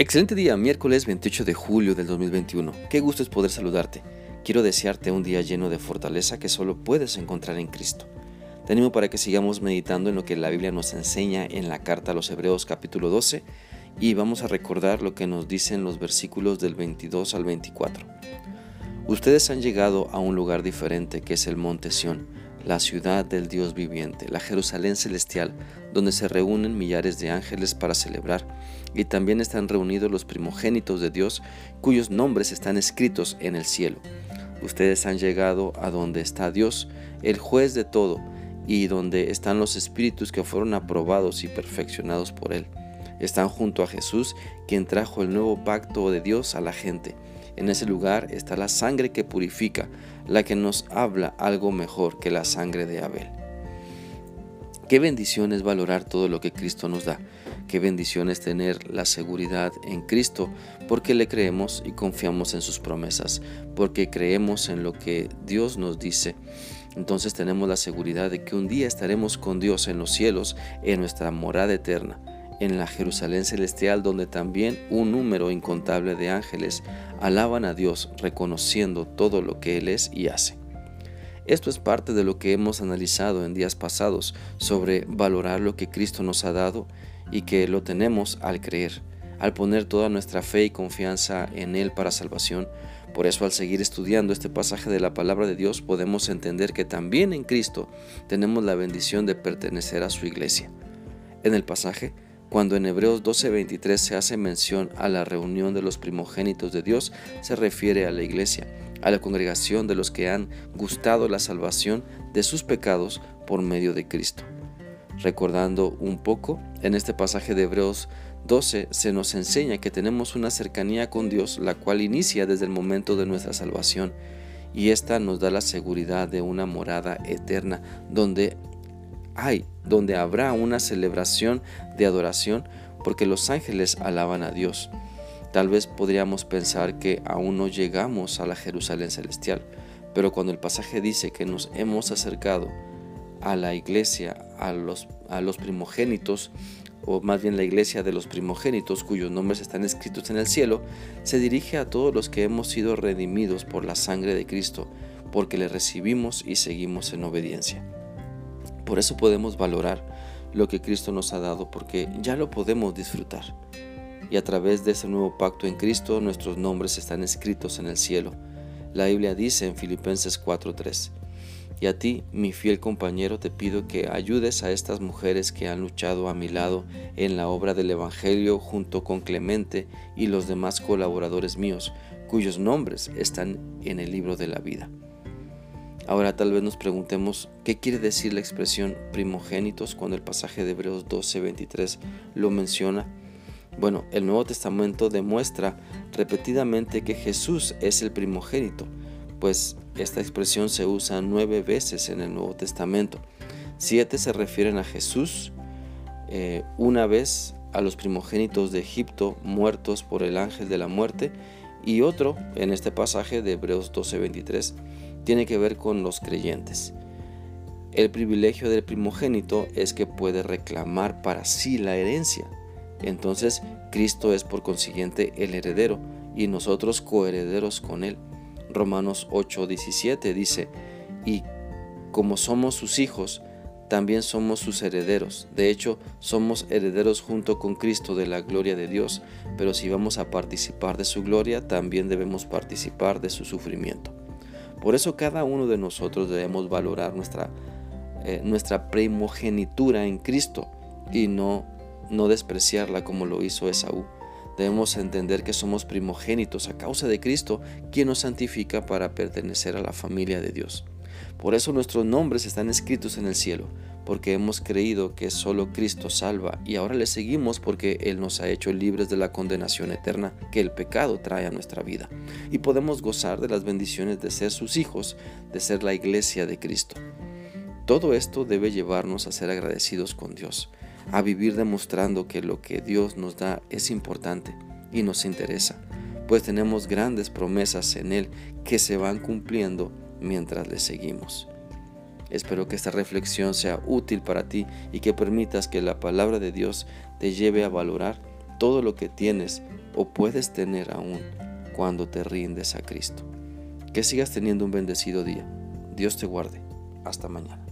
Excelente día, miércoles 28 de julio del 2021. Qué gusto es poder saludarte. Quiero desearte un día lleno de fortaleza que solo puedes encontrar en Cristo. Te animo para que sigamos meditando en lo que la Biblia nos enseña en la carta a los Hebreos capítulo 12 y vamos a recordar lo que nos dicen los versículos del 22 al 24. Ustedes han llegado a un lugar diferente que es el monte Sión la ciudad del Dios viviente, la Jerusalén celestial, donde se reúnen millares de ángeles para celebrar, y también están reunidos los primogénitos de Dios, cuyos nombres están escritos en el cielo. Ustedes han llegado a donde está Dios, el juez de todo, y donde están los espíritus que fueron aprobados y perfeccionados por Él. Están junto a Jesús, quien trajo el nuevo pacto de Dios a la gente en ese lugar está la sangre que purifica, la que nos habla algo mejor que la sangre de Abel. Qué bendición es valorar todo lo que Cristo nos da. Qué bendición es tener la seguridad en Cristo porque le creemos y confiamos en sus promesas, porque creemos en lo que Dios nos dice. Entonces tenemos la seguridad de que un día estaremos con Dios en los cielos, en nuestra morada eterna en la Jerusalén celestial donde también un número incontable de ángeles alaban a Dios reconociendo todo lo que Él es y hace. Esto es parte de lo que hemos analizado en días pasados sobre valorar lo que Cristo nos ha dado y que lo tenemos al creer, al poner toda nuestra fe y confianza en Él para salvación. Por eso al seguir estudiando este pasaje de la palabra de Dios podemos entender que también en Cristo tenemos la bendición de pertenecer a su iglesia. En el pasaje cuando en Hebreos 12:23 se hace mención a la reunión de los primogénitos de Dios, se refiere a la iglesia, a la congregación de los que han gustado la salvación de sus pecados por medio de Cristo. Recordando un poco, en este pasaje de Hebreos 12 se nos enseña que tenemos una cercanía con Dios, la cual inicia desde el momento de nuestra salvación, y esta nos da la seguridad de una morada eterna donde hay, donde habrá una celebración de adoración porque los ángeles alaban a Dios. Tal vez podríamos pensar que aún no llegamos a la Jerusalén celestial, pero cuando el pasaje dice que nos hemos acercado a la iglesia, a los, primogénitos, o más bien la iglesia de los primogénitos cuyos nombres están escritos en el cielo, se dirige a todos los que hemos sido redimidos por la sangre de Cristo, porque le recibimos y seguimos en obediencia. Por eso podemos valorar lo que Cristo nos ha dado porque ya lo podemos disfrutar. Y a través de ese nuevo pacto en Cristo nuestros nombres están escritos en el cielo. La Biblia dice en Filipenses 4:3, y a ti, mi fiel compañero, te pido que ayudes a estas mujeres que han luchado a mi lado en la obra del Evangelio junto con Clemente y los demás colaboradores míos, cuyos nombres están en el libro de la vida. Ahora tal vez nos preguntemos qué quiere decir la expresión primogénitos cuando el pasaje de Hebreos 12:23 lo menciona. Bueno, el Nuevo Testamento demuestra repetidamente que Jesús es el primogénito, pues esta expresión se usa nueve veces en el Nuevo Testamento. Siete se refieren a Jesús, eh, una vez a los primogénitos de Egipto muertos por el ángel de la muerte y otro en este pasaje de Hebreos 12:23 tiene que ver con los creyentes. El privilegio del primogénito es que puede reclamar para sí la herencia. Entonces Cristo es por consiguiente el heredero y nosotros coherederos con él. Romanos 8:17 dice, y como somos sus hijos, también somos sus herederos. De hecho, somos herederos junto con Cristo de la gloria de Dios, pero si vamos a participar de su gloria, también debemos participar de su sufrimiento. Por eso cada uno de nosotros debemos valorar nuestra, eh, nuestra primogenitura en Cristo y no, no despreciarla como lo hizo Esaú. Debemos entender que somos primogénitos a causa de Cristo, quien nos santifica para pertenecer a la familia de Dios. Por eso nuestros nombres están escritos en el cielo, porque hemos creído que solo Cristo salva y ahora le seguimos porque Él nos ha hecho libres de la condenación eterna que el pecado trae a nuestra vida. Y podemos gozar de las bendiciones de ser sus hijos, de ser la iglesia de Cristo. Todo esto debe llevarnos a ser agradecidos con Dios, a vivir demostrando que lo que Dios nos da es importante y nos interesa, pues tenemos grandes promesas en Él que se van cumpliendo mientras le seguimos. Espero que esta reflexión sea útil para ti y que permitas que la palabra de Dios te lleve a valorar todo lo que tienes o puedes tener aún cuando te rindes a Cristo. Que sigas teniendo un bendecido día. Dios te guarde. Hasta mañana.